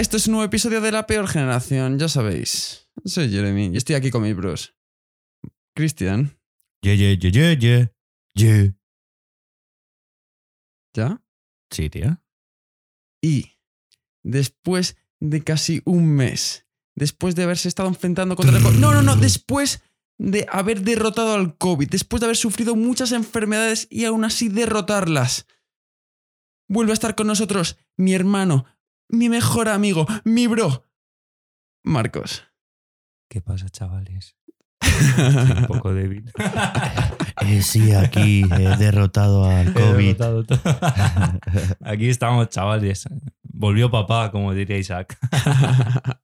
Esto es un nuevo episodio de La Peor Generación, ya sabéis. Soy Jeremy y estoy aquí con mis bros. Cristian, Ye, ye, ye, ye, ye. Ye. ¿ya? Sí, tío. Y después de casi un mes, después de haberse estado enfrentando contra el COVID. No, no, no, después de haber derrotado al COVID, después de haber sufrido muchas enfermedades y aún así derrotarlas. Vuelve a estar con nosotros mi hermano, mi mejor amigo, mi bro, Marcos. ¿Qué pasa, chavales? Estoy un poco débil. Eh, sí, aquí he derrotado al COVID. derrotado. Aquí estamos, chavales. Volvió papá, como diría Isaac.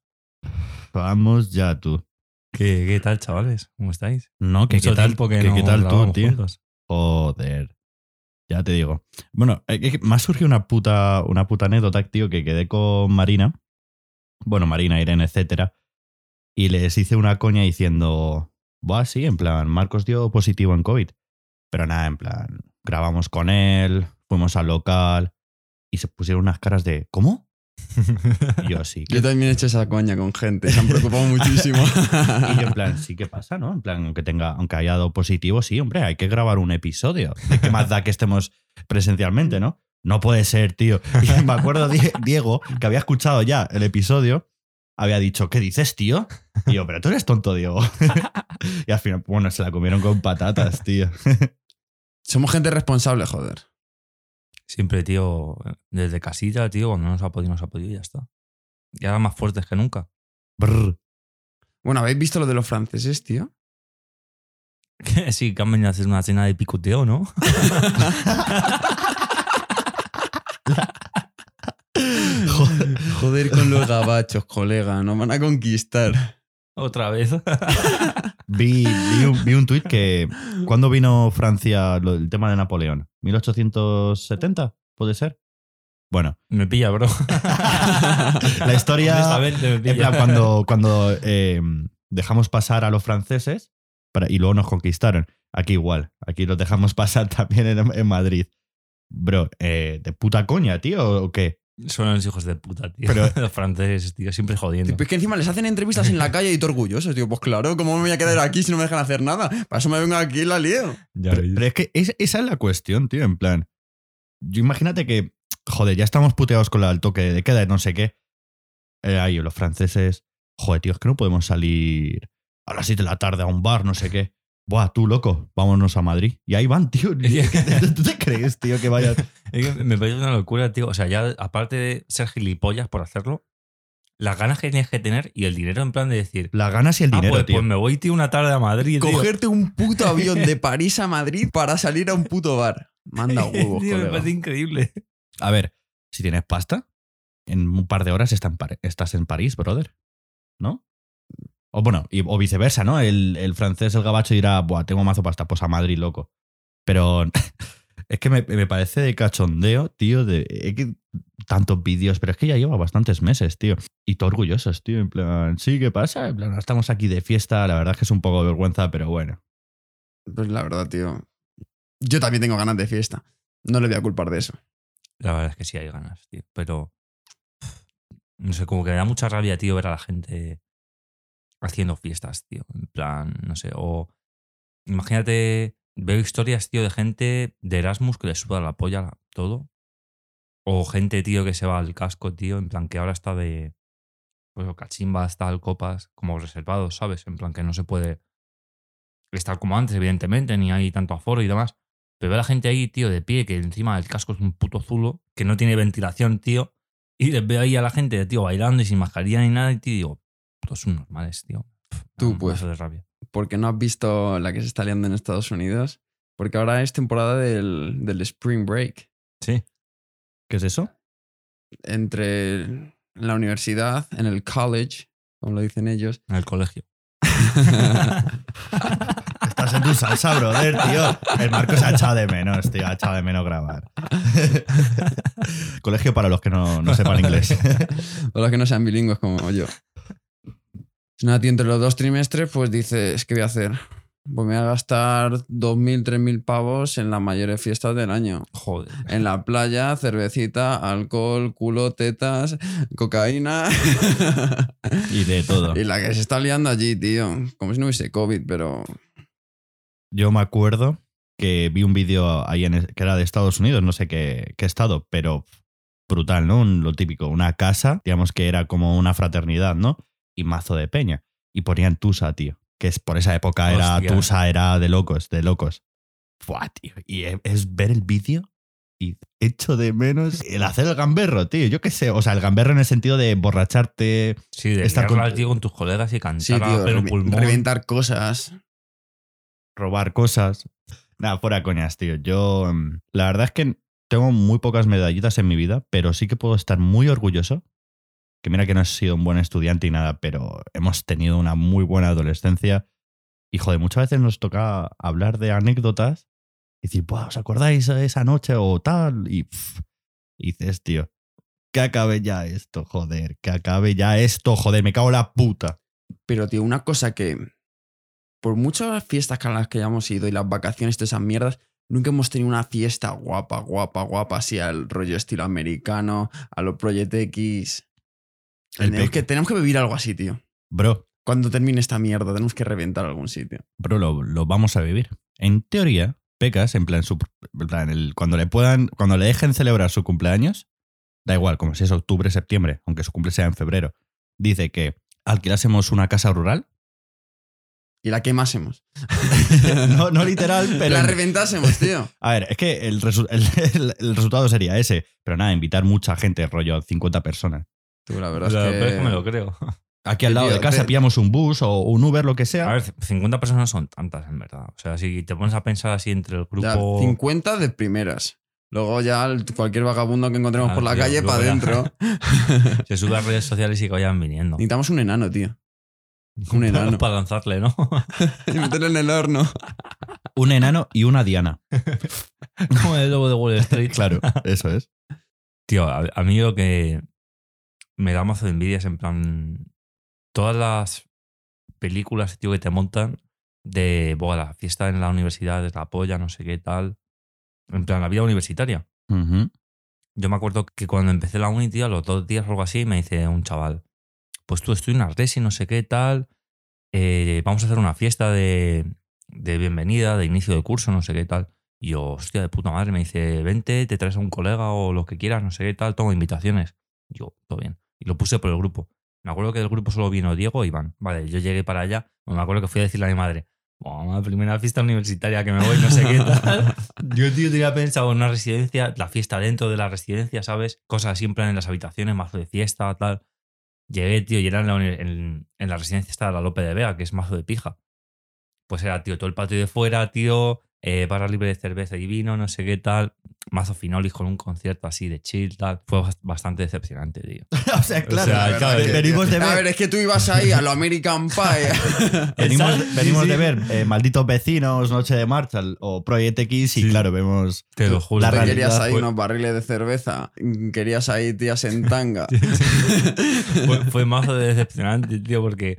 Vamos ya tú. ¿Qué, qué tal, chavales? ¿Cómo estáis? No, que Mucho qué tal, tiempo que que no qué tal tú, tío. juntos. Joder. Ya te digo. Bueno, me ha surgido una puta, una puta anécdota, tío, que quedé con Marina. Bueno, Marina, Irene, etcétera. Y les hice una coña diciendo. Buah, sí, en plan, Marcos dio positivo en COVID. Pero nada, en plan, grabamos con él, fuimos al local y se pusieron unas caras de. ¿Cómo? Yo sí. Yo también he hecho esa coña con gente, se han preocupado muchísimo. Y yo en plan, sí que pasa, ¿no? En plan, aunque tenga, aunque haya dado positivo, sí, hombre, hay que grabar un episodio. ¿De qué más da que estemos presencialmente, no? No puede ser, tío. Y me acuerdo Die- Diego, que había escuchado ya el episodio, había dicho, ¿qué dices, tío? Y yo, pero tú eres tonto, Diego. Y al final, bueno, se la comieron con patatas, tío. Somos gente responsable, joder. Siempre, tío, desde casita, tío, cuando no se ha podido, no se ha podido y ya está. Y ahora más fuertes que nunca. Brr. Bueno, ¿habéis visto lo de los franceses, tío? sí, que han venido a hacer una cena de picoteo, ¿no? Joder. Joder con los gabachos, colega, nos van a conquistar. Otra vez. Vi, vi un, vi un tuit que. ¿Cuándo vino Francia lo- el tema de Napoleón? ¿1870? ¿Puede ser? Bueno, me pilla, bro. la historia. En plan, cuando, cuando eh, dejamos pasar a los franceses para- y luego nos conquistaron. Aquí igual. Aquí los dejamos pasar también en, en Madrid. Bro, eh, ¿de puta coña, tío? ¿O qué? Son los hijos de puta, tío. Pero- los franceses, tío, siempre jodiendo. Es que encima les hacen entrevistas en la calle y todo orgullosos, tío. Pues claro, ¿cómo me voy a quedar aquí si no me dejan hacer nada? Para eso me vengo aquí y la lío. Ya Pero, es que es- esa es la cuestión, tío. En plan, yo imagínate que, joder, ya estamos puteados con la- el toque de queda de no sé qué. Eh, ahí, los franceses, joder, tío, es que no podemos salir a las 7 de la tarde a un bar, no sé qué. Buah, tú, loco, vámonos a Madrid. Y ahí van, tío. ¿Tú te crees, tío, que vayas? Me parece una locura, tío. O sea, ya aparte de ser gilipollas por hacerlo, las ganas que tienes que tener y el dinero en plan de decir, Las ganas y el ah, dinero, pues, tío. pues me voy, tío, una tarde a Madrid, tío. Cogerte un puto avión de París a Madrid para salir a un puto bar. Manda huevos, Tío, me colega. parece increíble. A ver, si tienes pasta, en un par de horas estás en París, brother. ¿No? O bueno, y- o viceversa, ¿no? El, el francés, el gabacho dirá, Buah, tengo mazo pasta, pues a Madrid, loco. Pero es que me, me parece de cachondeo, tío, de es que tantos vídeos, pero es que ya lleva bastantes meses, tío. Y todo orgullosos, tío, en plan, sí, ¿qué pasa? En plan, estamos aquí de fiesta, la verdad es que es un poco de vergüenza, pero bueno. Pues la verdad, tío. Yo también tengo ganas de fiesta. No le voy a culpar de eso. La verdad es que sí hay ganas, tío. Pero. No sé, como que me da mucha rabia, tío, ver a la gente haciendo fiestas, tío. En plan, no sé. O. Imagínate. Veo historias, tío, de gente de Erasmus que le suda la polla todo. O gente, tío, que se va al casco, tío. En plan, que ahora está de. Pues cachimbas, tal, copas, como reservados, ¿sabes? En plan, que no se puede estar como antes, evidentemente, ni hay tanto aforo y demás. Pero veo a la gente ahí, tío, de pie, que encima el casco es un puto zulo, que no tiene ventilación, tío. Y les veo ahí a la gente, tío, bailando y sin mascarilla ni nada, y tío, digo, todos son normales, tío. Pff, Tú, no, pues. De rabia. Porque no has visto la que se está liando en Estados Unidos. Porque ahora es temporada del, del Spring Break. Sí. ¿Qué es eso? Entre la universidad, en el college, como lo dicen ellos. En el colegio. Estás en tu salsa, brother, tío. El Marco se ha echado de menos, tío. Ha echado de menos grabar. Colegio para los que no, no sepan inglés. o los que no sean bilingües como yo. Nada, tío, entre los dos trimestres, pues dices, ¿qué voy a hacer? Pues me voy a gastar 2.000, 3.000 pavos en las mayores fiestas del año. Joder. En la playa, cervecita, alcohol, culo, tetas, cocaína. Y de todo. y la que se está liando allí, tío. Como si no hubiese COVID, pero. Yo me acuerdo que vi un vídeo ahí en, que era de Estados Unidos, no sé qué, qué estado, pero brutal, ¿no? Un- Lo típico, una casa, digamos que era como una fraternidad, ¿no? Y mazo de peña. Y ponían Tusa, tío. Que es por esa época era. Tusa, era de locos, de locos. Buah, tío. Y e- es ver el vídeo y echo de menos el hacer el gamberro, tío. Yo qué sé. O sea, el gamberro en el sentido de emborracharte. Sí, de Estar con- tío, con tus colegas y cantar Sí, tío. pulmón. reventar cosas. robar cosas. Nada, fuera coñas, tío. Yo, mm, la verdad es que tengo muy pocas medallitas en mi vida, pero sí que puedo estar muy orgulloso. Que mira que no he sido un buen estudiante y nada, pero hemos tenido una muy buena adolescencia. Y joder, muchas veces nos toca hablar de anécdotas y decir, "Buah, ¿os acordáis de esa noche o tal? Y, pff, y dices, tío, que acabe ya esto, joder, que acabe ya esto, joder, me cago en la puta. Pero, tío, una cosa que. Por muchas fiestas a las que hayamos ido y las vacaciones, todas esas mierdas, nunca hemos tenido una fiesta guapa, guapa, guapa, así al rollo estilo americano, a los Project X. Tenemos que, tenemos que vivir algo así, tío. Bro, Cuando termine esta mierda, tenemos que reventar algún sitio. Bro, lo, lo vamos a vivir. En teoría, Pecas, en plan, su, en plan, el- cuando le puedan, cuando le dejen celebrar su cumpleaños, da igual, como si es octubre, septiembre, aunque su cumple sea en febrero, dice que alquilásemos una casa rural. Y la quemásemos. no, no literal, pero. La reventásemos, tío. a ver, es que el, resu- el- el- el resultado sería ese. Pero nada, invitar mucha gente, rollo 50 personas. Tú, la verdad La es verdad es que. que me lo creo. Aquí al lado tío, de casa te- pillamos un bus o un Uber, lo que sea. A ver, 50 personas son tantas, en verdad. O sea, si te pones a pensar así entre el Ya, grupo. 50 de primeras. Luego ya cualquier vagabundo que encontremos Ah, por la tío, calle para ya. adentro. Se sube a redes sociales y que vayan viniendo. Necesitamos un enano, tío. Un enano. Para lanzarle, ¿no? Y meterlo en el horno. Un enano y una Diana. Como el lobo de Wall Street. Claro, eso es. Tío, a, a mí lo que me da mazo de envidia es en plan. Todas las películas, tío, que te montan de buah, la fiesta en la universidad es la polla, no sé qué tal. En plan, la vida universitaria. Ujú. Yo me acuerdo que cuando empecé la uni, tío, a los dos días o algo así, me dice un chaval, pues tú estoy en una no sé qué tal, eh, vamos a hacer una fiesta de, de bienvenida, de inicio de curso, no sé qué tal. Y yo, hostia, de puta madre, me dice, vente, te traes a un colega o lo que quieras, no sé qué tal, toma invitaciones. Yo, todo bien. Y lo puse por el grupo. Me acuerdo que del grupo solo vino Diego y Iván. Vale, yo llegué para allá, me acuerdo que fui a decirle a mi madre, Buah, primera fiesta universitaria que me voy, no sé qué tal. Yo, tío, tenía pensado en una residencia, la fiesta dentro de la residencia, ¿sabes? Cosas siempre en las habitaciones, mazo de fiesta, tal. Llegué, tío, y era en la, en, en la residencia está la Lope de Vega, que es mazo de pija. Pues era, tío, todo el patio de fuera, tío, eh, barra libre de cerveza y vino, no sé qué tal. Mazo finolis con un concierto así de chill, tal. Fue bast- bastante decepcionante, tío. o sea, claro, sea, la claro, verdad, que- venimos de A ver ver, es que tú ibas ahí a lo American Pie. Venimos, sí, sí. de ver eh, Malditos Vecinos, Noche de Marshall o Project X y Sí. claro, vemos Te lo juro. la realidad. querías ahí fue- unos barriles de cerveza. Querías ahí tías en tanga. fue, fue mazo de decepcionante, tío, porque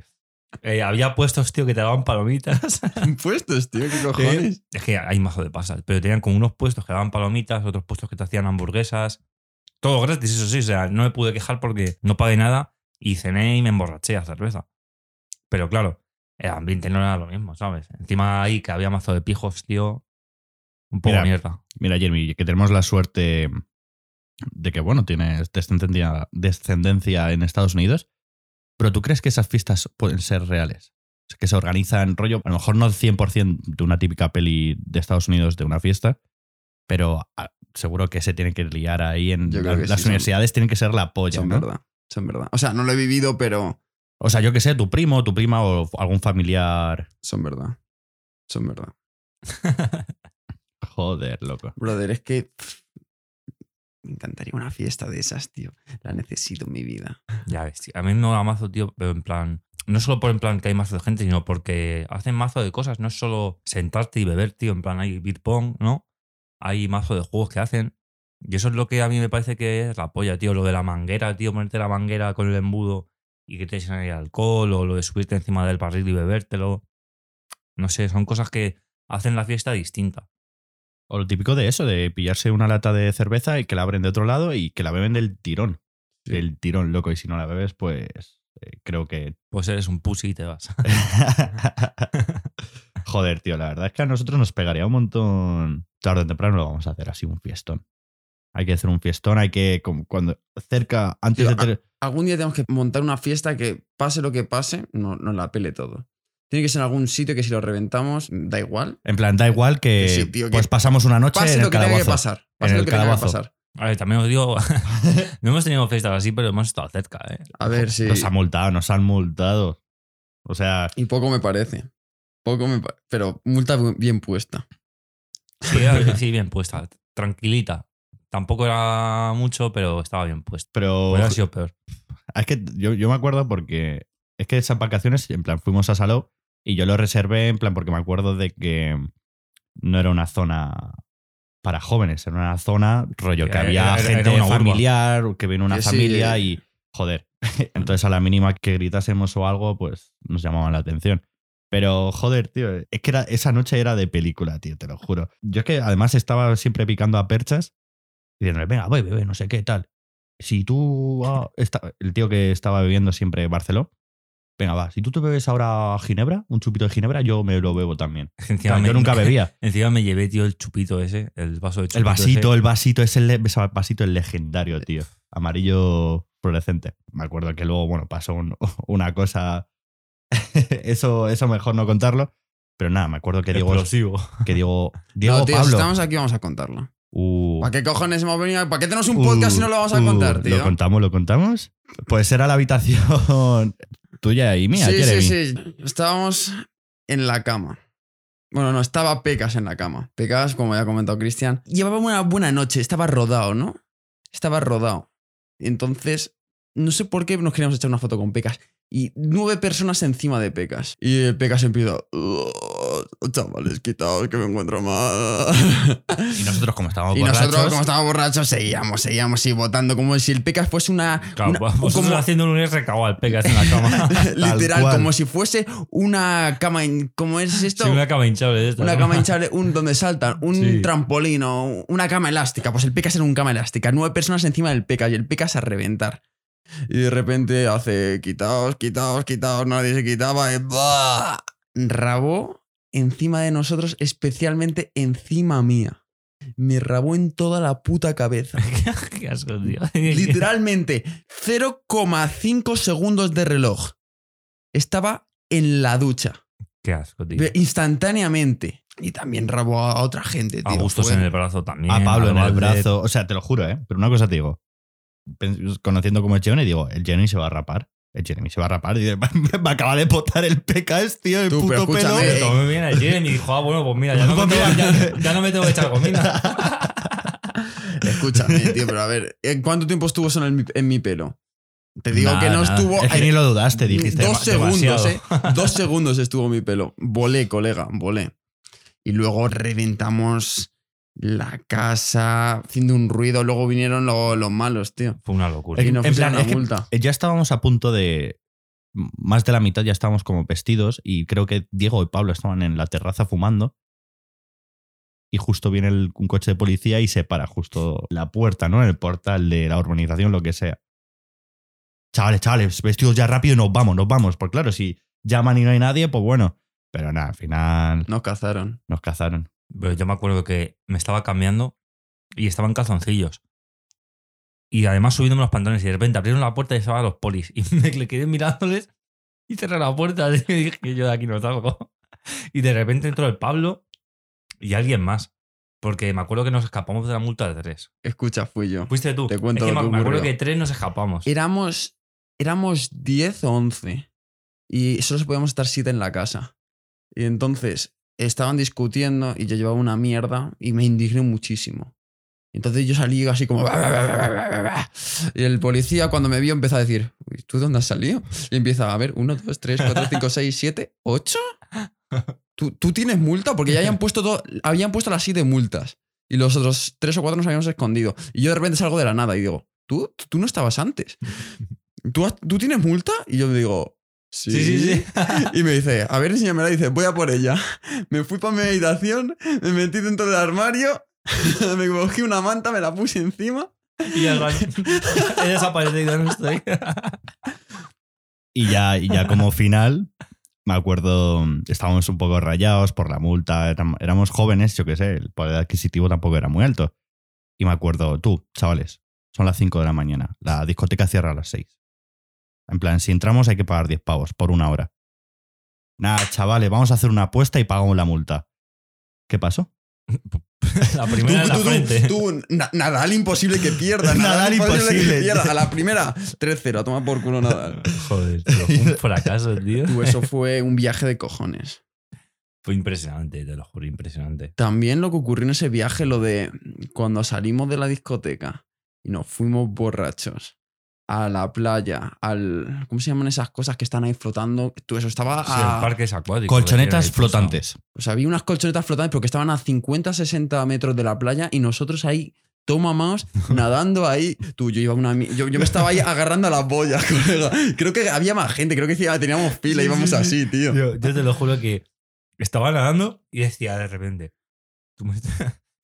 eh, había puestos, tío, que te daban palomitas. Puestos, tío, qué cojones. Es que hay mazo de pasas, pero tenían como unos puestos que daban palomitas, otros puestos que te hacían hamburguesas. Todo gratis, eso sí. O sea, no me pude quejar porque no pagué nada y cené y me emborraché a cerveza. Pero claro, el ambiente no era lo mismo, ¿sabes? Encima ahí que había mazo de pijos, tío. Un poco Mira, mierda. Mira, Jeremy, que tenemos la suerte de que, bueno, tienes descendencia, descendencia en Estados Unidos, pero ¿tú crees que esas fiestas pueden ser reales? Que se organizan rollo, a lo mejor no al 100% de una típica peli de Estados Unidos de una fiesta, pero ah, seguro que se tiene que liar ahí en la- que las sí, son- universidades tienen que ser la polla, Son ¿no? verdad. Son verdad. O sea, no lo he vivido, pero O sea, yo que sé, tu primo, tu prima o algún familiar. son verdad. Son verdad. Joder, loco. Brother, es que me encantaría una fiesta de esas, tío. La necesito en mi vida. Ya ves, tío. A mí me mola mazo, tío, pero en plan. No solo por en plan que hay mazo de gente, sino porque hacen mazo de cosas. No es solo sentarte y beber, tío. En plan, hay beer pong, ¿no? Hay mazo de juegos que hacen. Y eso es lo que a mí me parece que es la polla, tío. Lo de la manguera, tío. Ponerte la manguera con el embudo y que te echen ahí alcohol. O lo de subirte encima del barril y bebértelo. No sé, son cosas que hacen la fiesta distinta. O lo típico de eso, de pillarse una lata de cerveza y que la abren de otro lado y que la beben del tirón. Sí. Del tirón, loco. Y si no la bebes, pues eh, creo que Pues eres un pussy y te vas. Joder, tío, la verdad es que a nosotros nos pegaría un montón. Tarde o temprano lo vamos a hacer así, un fiestón. Hay que hacer un fiestón, hay que, como cuando cerca, antes Tío, de Algún día tenemos que montar una fiesta que pase lo que pase, no, no la pele todo. Tiene que ser en algún sitio que si lo reventamos, da igual. En plan, da igual que Que sí, tío, que pues pasamos una noche Pase en lo el que tenga que pasar. Pase En lo el que tenga que calabozo. pasar. A ver, también os digo, no hemos tenido fiestas así, pero hemos estado cerca, ¿eh? A ver si. Nos han multado, nos han multado. O sea, Y poco me parece. Poco me pa- Pero multa bien puesta. Sí, sí, bien puesta. Tranquilita. Tampoco era mucho, pero estaba bien puesta. pero Hubiera sido peor. es que yo, yo me acuerdo porque es que esas vacaciones, en plan, fuimos a Salou y yo lo reservé en plan porque me acuerdo de que no era una zona para jóvenes, era una zona rollo que había era- era gente urba. familiar, que viene una sí. familia y joder. Entonces a la mínima que gritásemos o algo, pues nos llamaban la atención. Pero joder, tío, es que era, esa noche era de película, tío, te lo juro. Yo es que además estaba siempre picando a perchas y diciéndole, venga, voy, bebé, no sé qué, tal. Si tú. ah, esta- el tío que estaba bebiendo siempre Barceló, venga, va, si tú te bebes ahora Ginebra, un chupito de Ginebra, yo me lo bebo también. Encima Claro, me- yo nunca bebía. Encima me llevé, tío, el chupito ese, el vaso de chupito El vasito, ese. el vasito, es el ese vasito el legendario, tío. Amarillo fluorescente. Me acuerdo que luego, bueno, pasó un- una cosa. eso, eso mejor no contarlo. Pero nada, me acuerdo que Diego. Explosivo. Que Diego. Diego no, tío, si Pablo. estamos aquí, vamos a contarlo. Uh, ¿Para qué cojones hemos venido? ¿Para qué tenemos un podcast si no lo vamos a uh, contar, tío? ¿Lo contamos? ¿Lo contamos? Pues era la habitación tuya y mía, sí, Jeremy. sí, sí. Estábamos en la cama. Bueno, no, estaba Pecas en la cama. Pecas, como ya ha comentado Cristian, llevaba una buena noche, estaba rodado, ¿no? Estaba rodado. Entonces, no sé por qué nos queríamos echar una foto con Pecas. Y nueve personas encima de Pecas. Y Pecas empieza. "Oh, chavales, quitaos que me encuentro mal. Y nosotros, como estábamos Y borrachos, nosotros, como estábamos borrachos, seguíamos, seguíamos y votando como si el Pecas fuese una. Claro, una- como- haciendo un recagado al pegas en la cama. literal, cual. como si fuese una cama. ¿Cómo es esto? Sí, una cama hinchable esta. Una ¿no? cama hinchable, un, donde saltan, un Sí. trampolín o una cama elástica. Pues el Pecas era un cama elástica. Nueve personas encima del Pecas y el Pecas a reventar. Y de repente hace quitaos, quitaos, quitaos, nadie se quitaba. Y ¡buah! Rabó encima de nosotros, especialmente encima mía. Me rabó en toda la puta cabeza. Qué asco, tío. Literalmente 0,5 segundos de reloj. Estaba en la ducha. Qué asco, tío. Instantáneamente. Y también rabó a otra gente, tío. A gustos Fue- en el brazo también. a Pablo en el brazo. O sea, te lo juro, ¿eh? Pero una cosa te digo. Conociendo como es Jeremy, digo, el Jeremy se va a rapar. El Jeremy se va a rapar. Y dice, me acaba de potar el PKS, tío, el Tú, pero puto pelo. Pero tomó bien a Jeremy y dijo, ah, bueno, pues mira, ya no, me Pues tengo, ya, ya no me tengo que echar gomina. Escúchame, tío, pero a ver, ¿en ¿cuánto tiempo estuvo eso en, mi- en mi pelo? Te digo Nada, que no nada. estuvo. Es que ni lo dudaste, dijiste. Dos "Ma- segundos, demasiado". ¿eh? Dos segundos estuvo mi pelo. Volé, colega, volé. Y luego reventamos la casa haciendo un ruido. Luego vinieron lo- los malos, tío. Fue una locura. Y En- nos en pusieron plan, una es que- multa. Ya estábamos a punto de. Más de la mitad ya estábamos como vestidos y creo que Diego y Pablo estaban en la terraza fumando. Y justo viene el- un coche de policía y se para justo la puerta, ¿no? En el portal de la urbanización, lo que sea. Chavales, chavales, vestidos ya rápido y nos vamos, nos vamos. Porque claro, si llaman y no hay nadie, pues bueno. Pero nada, al final Nos cazaron. nos cazaron. Pero yo me acuerdo que me estaba cambiando y estaban calzoncillos. Y además subiéndome los pantalones y de repente abrieron la puerta y estaban los polis. Y me quedé mirándoles y cerré la puerta y dije yo de aquí no salgo. Y de repente entró el Pablo y alguien más. Porque me acuerdo que nos escapamos de la multa de tres. Escucha, fui yo. Fuiste tú. Te cuento es que lo me, que me acuerdo que tres nos escapamos. Éramos, éramos 10 o 11 y solo podíamos estar 7 en la casa. Y entonces estaban discutiendo y yo llevaba una mierda y me indigné muchísimo. Entonces yo salí así como... Y el policía cuando me vio empezó a decir, "Uy, ¿tú dónde has salido? Y empieza a ver, 1, 2, 3, 4, 5, 6, 7, 8. ¿Tú, tú tienes multa? Porque ya habían puesto, todo, habían puesto las 7 multas. Y los otros 3 o 4 nos habíamos escondido. Y yo de repente salgo de la nada y digo, ¿tú, tú no estabas antes? ¿Tú, ¿Tú tienes multa? Y yo digo, Sí, Sí, sí, sí. Y me dice, a ver, enséñamela. Dice, voy a por ella. Me fui para mi habitación, me metí dentro del armario, me cogí una manta, me la puse encima. Y baño. He desaparecido, no estoy. Y ya, y ya como final, me acuerdo, estábamos un poco rayados por la multa, éram- éramos jóvenes, yo qué sé, el poder adquisitivo tampoco era muy alto. Y me acuerdo, tú, chavales, son las 5 de la mañana, la discoteca cierra a las 6. En plan, si entramos hay que pagar 10 pavos por una hora. Nada, chavales, vamos a hacer una apuesta y pagamos la multa. ¿Qué pasó? La primera en la tú, frente. Nadal imposible que pierda. Nadal imposible. que pierda. A la primera, 3-0, a tomar por culo Nadal. Joder, tío, fue un fracaso, tío. Tú, eso fue un viaje de cojones. Fue impresionante, te lo juro, impresionante. También lo que ocurrió en ese viaje, lo de cuando salimos de la discoteca y nos fuimos borrachos a la playa, al. ¿Cómo se llaman esas cosas que están ahí flotando? Tú, eso estaba Sí, a. el parque es acuático. Colchonetas flotantes. O sea, había unas colchonetas flotantes, pero que estaban a 50, 60 metros de la playa y nosotros ahí, toma más, nadando ahí. Tú, yo iba a una. mi- Yo, yo me estaba ahí agarrando a las boyas, colega. Creo que había más gente, creo que teníamos fila, íbamos sí, sí. así, tío. Yo, yo te lo juro que estaba nadando y decía de repente, tú me,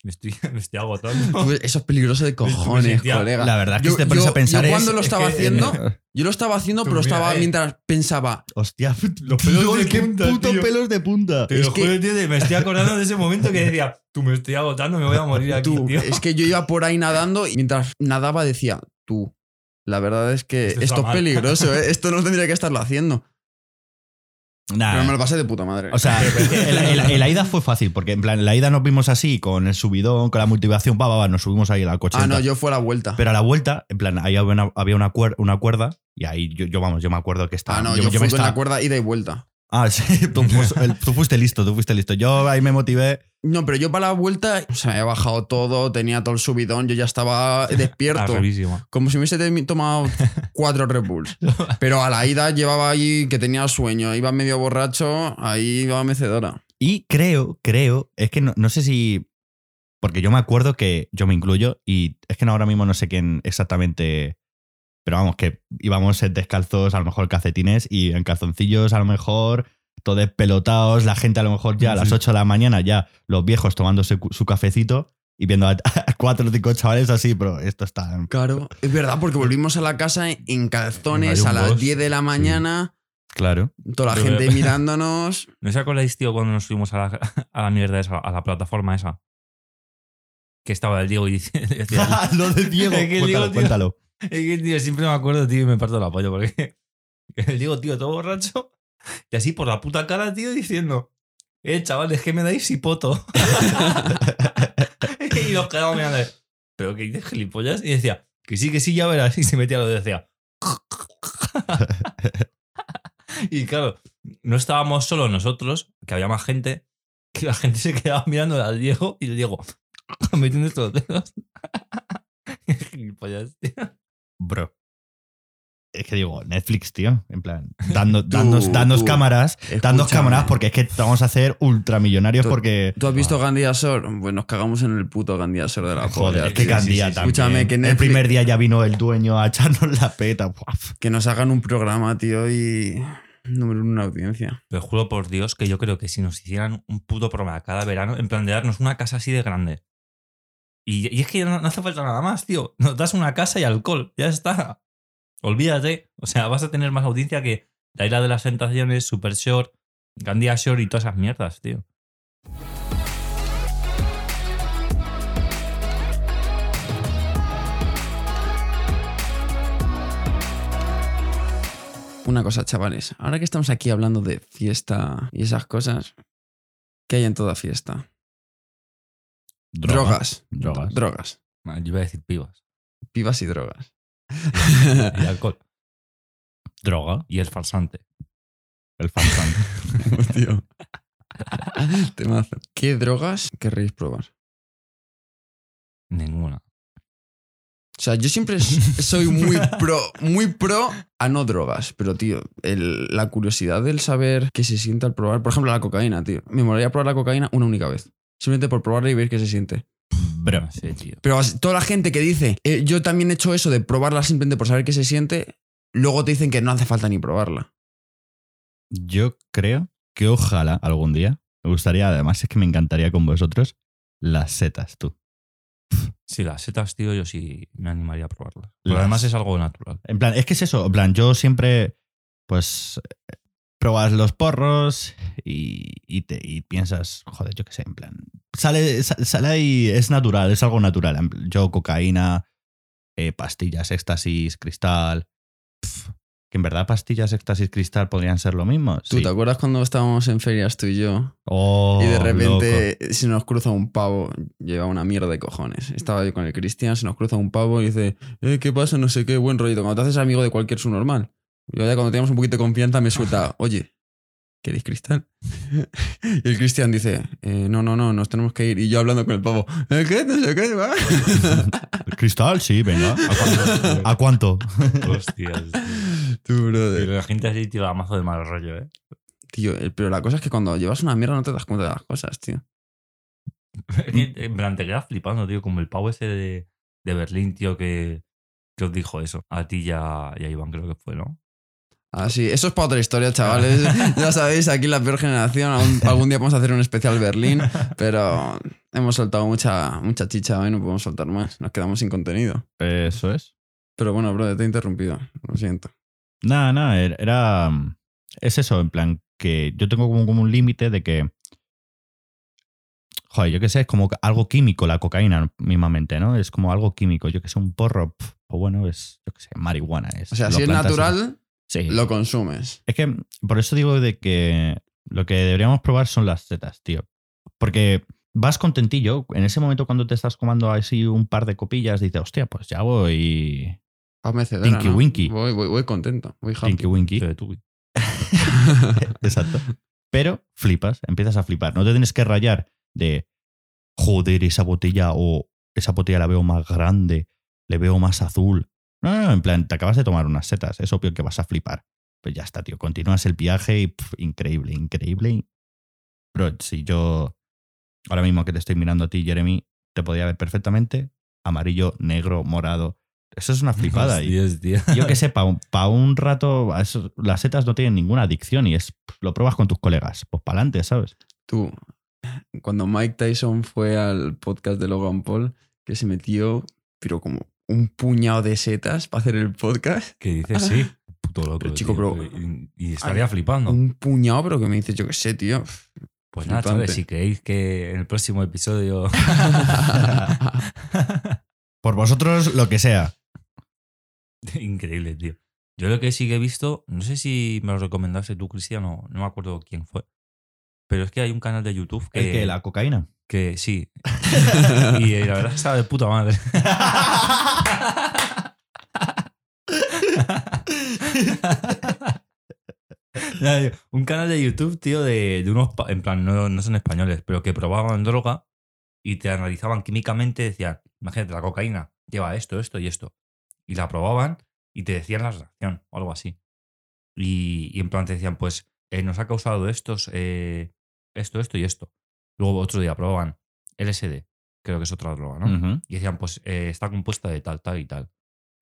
me estoy, me estoy agotando. Eso es peligroso de cojones, sentía- colega. La verdad que Yo- si te pones yo- a pensar yo es- cuando lo es estaba que- haciendo, yo lo estaba haciendo, Tú pero mira, estaba eh. mientras pensaba, Hostia, Los pelos Lol, de qué punta, puto tío. pelos de punta. Te Es lo que- juro, tío, me estoy acordando de ese momento que decía, tú me estoy agotando, me voy a morir aquí, tú, tío. es que yo iba por ahí nadando y mientras nadaba decía, tú, la verdad es que Esto es mal". peligroso, ¿eh? esto no tendría que estarlo haciendo. Nah, Pero me lo pasé de puta madre. O sea, el, el- el- la ida fue fácil, porque en plan, la ida nos vimos así, con el subidón, con la motivación, pa, pa, pa, nos subimos ahí a la coche. ah, no, yo fue a la vuelta. Pero a la vuelta, en plan, ahí había una, había una, cuer- una cuerda, y ahí yo, yo, vamos, yo me acuerdo que estaba. ah, no, yo, me fui con estaba- la cuerda ida y vuelta. Ah, sí, tú, fuiste listo, tú fuiste listo. Yo ahí me motivé. No, pero yo para la vuelta, o sea, me había bajado todo, tenía todo el subidón, yo ya estaba despierto. Arribísima. Como si me hubiese tomado cuatro Red Bulls. Pero a la ida llevaba ahí que tenía sueño, iba medio borracho, ahí iba mecedora. Y creo, creo, es que no, no sé si. Porque yo me acuerdo que yo me incluyo, y es que ahora mismo no sé quién exactamente. Pero vamos, que íbamos en descalzos, a lo mejor calcetines, y en calzoncillos, a lo mejor, todos pelotados, la gente a lo mejor ya a las Sí. 8 de la mañana, ya los viejos tomándose su cafecito y viendo a, cuatro o cinco chavales así, pero esto está. Claro. Es verdad, porque volvimos a la casa en calzones a las gallumbos. 10 de la mañana, Claro. toda la Pero- gente mirándonos. ¿No os acordáis, tío, cuando nos fuimos a la, a la mierda esa, a la plataforma esa? Que estaba el Diego y decía, lo de Diego. Cuéntalo. Es que, tío, siempre me acuerdo, tío, y me parto el apoyo porque el Diego, tío, todo borracho y así por la puta cara, tío, diciendo, eh, chavales, que me dais hipoto. y nos quedamos mirando, pero que dices gilipollas. Y decía, que sí, que sí, ya verás. Y se metía lo decía. y claro, no estábamos solo nosotros, que había más gente, que la gente se quedaba mirando al Diego y el Diego metiendo estos dedos. gilipollas, tío. Bro. Es que digo, Netflix, tío. En plan, dando, danos, danos tú, cámaras. Danos cámaras porque es que vamos a hacer ultramillonarios Tú- porque. ¿Tú has visto Gandhi Asor? Pues nos cagamos en el puto Gandhi Asor de la Joder, polla, candía sí, sí. también. Escúchame, que El Netflix- primer día ya vino el dueño a echarnos la peta. Que nos hagan un programa, tío, y. Número uno, una audiencia. Pero juro por Dios que yo creo que si nos hicieran un puto programa cada verano, en plan de darnos una casa así de grande. Y, es que no, no hace falta nada más, tío. Nos das una casa y alcohol. Ya está. Olvídate. O sea, vas a tener más audiencia que La Isla de las Tentaciones, Super Short, Gandia Shore y todas esas mierdas, tío. Una cosa, chavales. Ahora que estamos aquí hablando de fiesta y esas cosas, ¿qué hay en toda fiesta? Droga. Drogas. Drogas. Drogas. Yo iba a decir pibas. Pibas y drogas. Y alcohol. Droga. Y el farsante. El farsante. Tío. Temazo. ¿Qué drogas querréis probar? Ninguna. O sea, yo siempre soy muy pro, muy pro a no drogas, pero tío, el- la curiosidad del saber qué se siente al probar, por ejemplo, la cocaína, tío. Me molaría probar la cocaína una única vez. Simplemente por probarla y ver qué se siente. Bro. Sé, tío. Pero toda la gente que dice, "Eh, yo también he hecho eso de probarla simplemente por saber qué se siente, luego te dicen que no hace falta ni probarla. Yo creo que ojalá algún día, me gustaría, además es que me encantaría con vosotros, las setas, tú. Sí, las setas, tío, yo sí me animaría a probarlas. Pero Las- además es algo natural. En plan, es que es eso, en plan, yo siempre, pues, pruebas los porros y, y te, y piensas, joder, yo qué sé, en plan, sale, sa- sale ahí, es natural, es algo natural. Yo, cocaína, eh, pastillas, éxtasis, cristal. que en verdad pastillas, éxtasis, cristal podrían ser lo mismo. ¿Tú Sí. te acuerdas cuando estábamos en ferias tú y yo? Oh, y de loco. repente se nos cruza un pavo, lleva una mierda de cojones. Estaba yo con el Cristian, se nos cruza un pavo y dice, eh, ¿qué pasa? No sé qué, buen rollito. Cuando te haces amigo de cualquier subnormal. Yo ya cuando teníamos un poquito de confianza me suelta, oye, ¿queréis cristal? y el Cristian dice, "Eh, no, no, no, nos tenemos que ir. Y yo hablando con el pavo, ¿eh, qué? No sé qué, va. Cristal, sí, venga. ¿A cuánto? Hostias. Tú, brother. Pero la gente así tira mazo de mal rollo, ¿eh? Tío, pero la cosa es que cuando llevas una mierda no te das cuenta de las cosas, tío. En plan, te quedas flipando, tío, como el pavo ese de, de Berlín, tío, que, que os dijo eso. A ti y a, y a Iván, creo que fue, ¿no? Ah, sí, eso es para otra historia, chavales. ya sabéis, aquí la peor generación. Algún, día vamos a hacer un especial Berlín, pero hemos soltado mucha, mucha chicha hoy, no podemos soltar más. Nos quedamos sin contenido. Eso es. Pero bueno, bro, te he interrumpido. Lo siento. Nada, nada, era- era. Es eso, en plan, que yo tengo como, como un límite de que. Joder, yo qué sé, es como algo químico la cocaína mismamente, ¿no? Es como algo químico. Yo que sé, un porro, pf, pues bueno, es, yo qué sé, marihuana. Es, O sea, si es natural, Sí. lo consumes. Es que por eso digo de que lo que deberíamos probar son las setas, tío. Porque vas contentillo. En ese momento, cuando te estás comando así un par de copillas, dices, hostia, pues ya voy. Tinky ¿no? Winky. Voy, voy, voy contento. Voy happy. Tinky Winky. Exacto. Pero flipas, empiezas a flipar. No te tienes que rayar de, joder, esa botella o esa botella la veo más grande, le veo más azul. No, no, no, en plan, te acabas de tomar unas setas, es obvio que vas a flipar. Pues ya está, tío. Continúas el viaje y increíble, increíble. Bro, si yo ahora mismo que te estoy mirando a ti, Jeremy, te podía ver perfectamente amarillo, negro, morado. Eso es una flipada. y Hostias, tío. yo que sé, para un, pa' un rato, eso- las setas no tienen ninguna adicción y es lo pruebas con tus colegas. Pues para adelante, ¿sabes? Tú, cuando Mike Tyson fue al podcast de Logan Paul, que se metió, pero como un puñado de setas para hacer el podcast. Que dices, sí. Puto loco. Pero, chico, tío. pero- Y, y estaría Ay, flipando. Un puñado, pero que me dices, yo qué sé, tío. Pues nada, flipante. chavales, si creéis que en el próximo episodio. Por vosotros, lo que sea. Increíble, tío. Yo lo que sí que he visto, no sé si me lo recomendaste tú, Cristiano, no me acuerdo quién fue. Pero es que hay un canal de YouTube que. ¿El que ¿La cocaína? que sí. y eh, la verdad está de puta madre. Un canal de YouTube, tío, de, de unos. En plan, no, no son españoles, pero que probaban droga y te analizaban químicamente. Decían, imagínate, la cocaína lleva esto, esto y esto. Y la probaban y te decían la reacción o algo así. Y, y en plan te decían, pues eh, nos ha causado estos, eh, esto, esto y esto. Luego otro día probaban LSD, creo que es otra droga, ¿no? Y decían, pues eh, está compuesta de tal, tal y tal.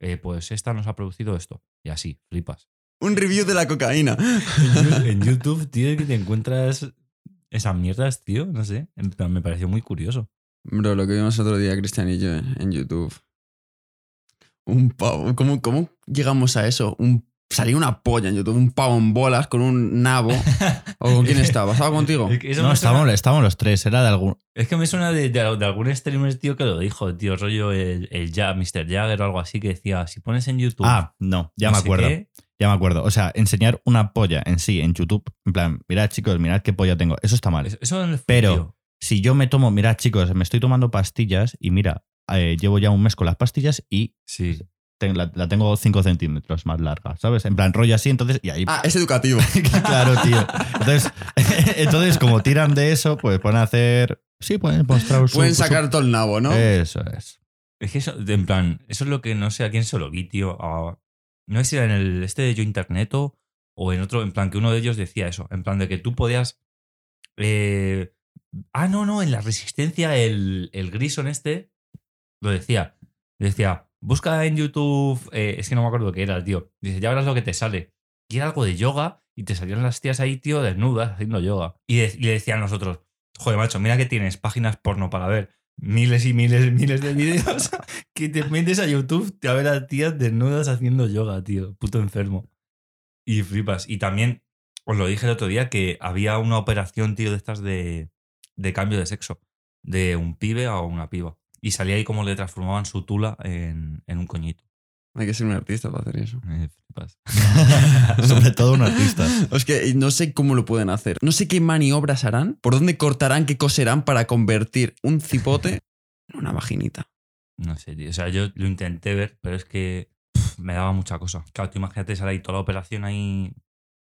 Eh, pues esta nos ha producido esto. Y así, flipas. un review de la cocaína. en YouTube, tío, que te encuentras esas mierdas, tío, no sé. Me pareció muy curioso. Bro, lo que vimos otro día, Cristian y yo, en YouTube. Un pavo. ¿Cómo, cómo llegamos a eso? Un, salía una polla en YouTube, un pavo en bolas con un nabo. ¿O con quién estaba? ¿Estaba contigo? Es eso No, me suena- estábamos, estábamos los tres. Era de algún. Es que me suena de, de- de algún streamer, tío, que lo dijo, tío, rollo el, el Ja- Mr. Jagger o algo así, que decía, si pones en YouTube... Ah, no, ya no me acuerdo. qué, Ya me acuerdo. O sea, enseñar una polla en sí, en YouTube. En plan, mirad, chicos, mirad qué polla tengo. Eso está mal. eso- eso en el Pero- tío. Si yo me tomo, mirad, chicos, me estoy tomando pastillas y mira, eh, llevo ya un mes con las pastillas y Sí. Te- la, la tengo 5 centímetros más larga, ¿sabes? En plan, rollo así, entonces, y ahí. Ah, es educativo. claro, tío. Entonces, entonces, como tiran de eso, pues pueden hacer. Sí, pueden mostrar su- Pueden su- sacar todo el nabo, ¿no? Eso es. Es que eso, en plan, eso es lo que no sé a quién se lo vi, tío. a- no sé si era en el este de Yo Interneto o en otro, en plan, que uno de ellos decía eso. En plan, de que tú podías. eh, ah, no, no, en la resistencia, el, el Grison este lo decía. Decía, busca en YouTube. eh, es que no me acuerdo qué era, tío. Dice, ya verás lo que te sale. y era algo de yoga y te salían las tías ahí, tío, desnudas haciendo yoga. Y, le decían nosotros, joder, macho, mira que tienes páginas porno para ver miles y miles y miles de vídeos que te metes a YouTube a ver a tías desnudas haciendo yoga, tío, puto enfermo. Y flipas. Y también, os lo dije el otro día, que había una operación, tío, de estas de, de cambio de sexo, de un pibe a una piba. Y salía ahí como le transformaban su tula en, en un coñito. Hay que ser un artista para hacer eso. Eh. Sobre todo un artista. Es que no sé cómo lo pueden hacer. No sé qué maniobras harán, por dónde cortarán, qué coserán para convertir un cipote en una vaginita. No sé, tío. O sea, yo lo intenté ver, pero es que pff, me daba mucha cosa. Claro, tú imagínate sale ahí toda la operación ahí.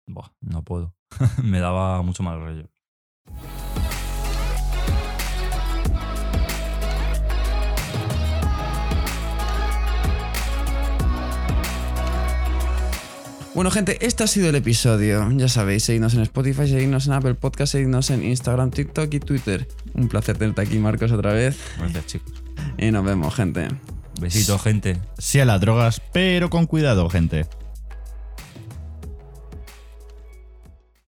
Buah, no puedo. me daba mucho mal rollo. Bueno, gente, este ha sido el episodio. Ya sabéis, seguidnos en Spotify, seguidnos en Apple Podcast, seguidnos en Instagram, TikTok y Twitter. Un placer tenerte aquí, Marcos, otra vez. Gracias, chicos. Y nos vemos, gente. Besitos, gente. Sí a las drogas, pero con cuidado, gente.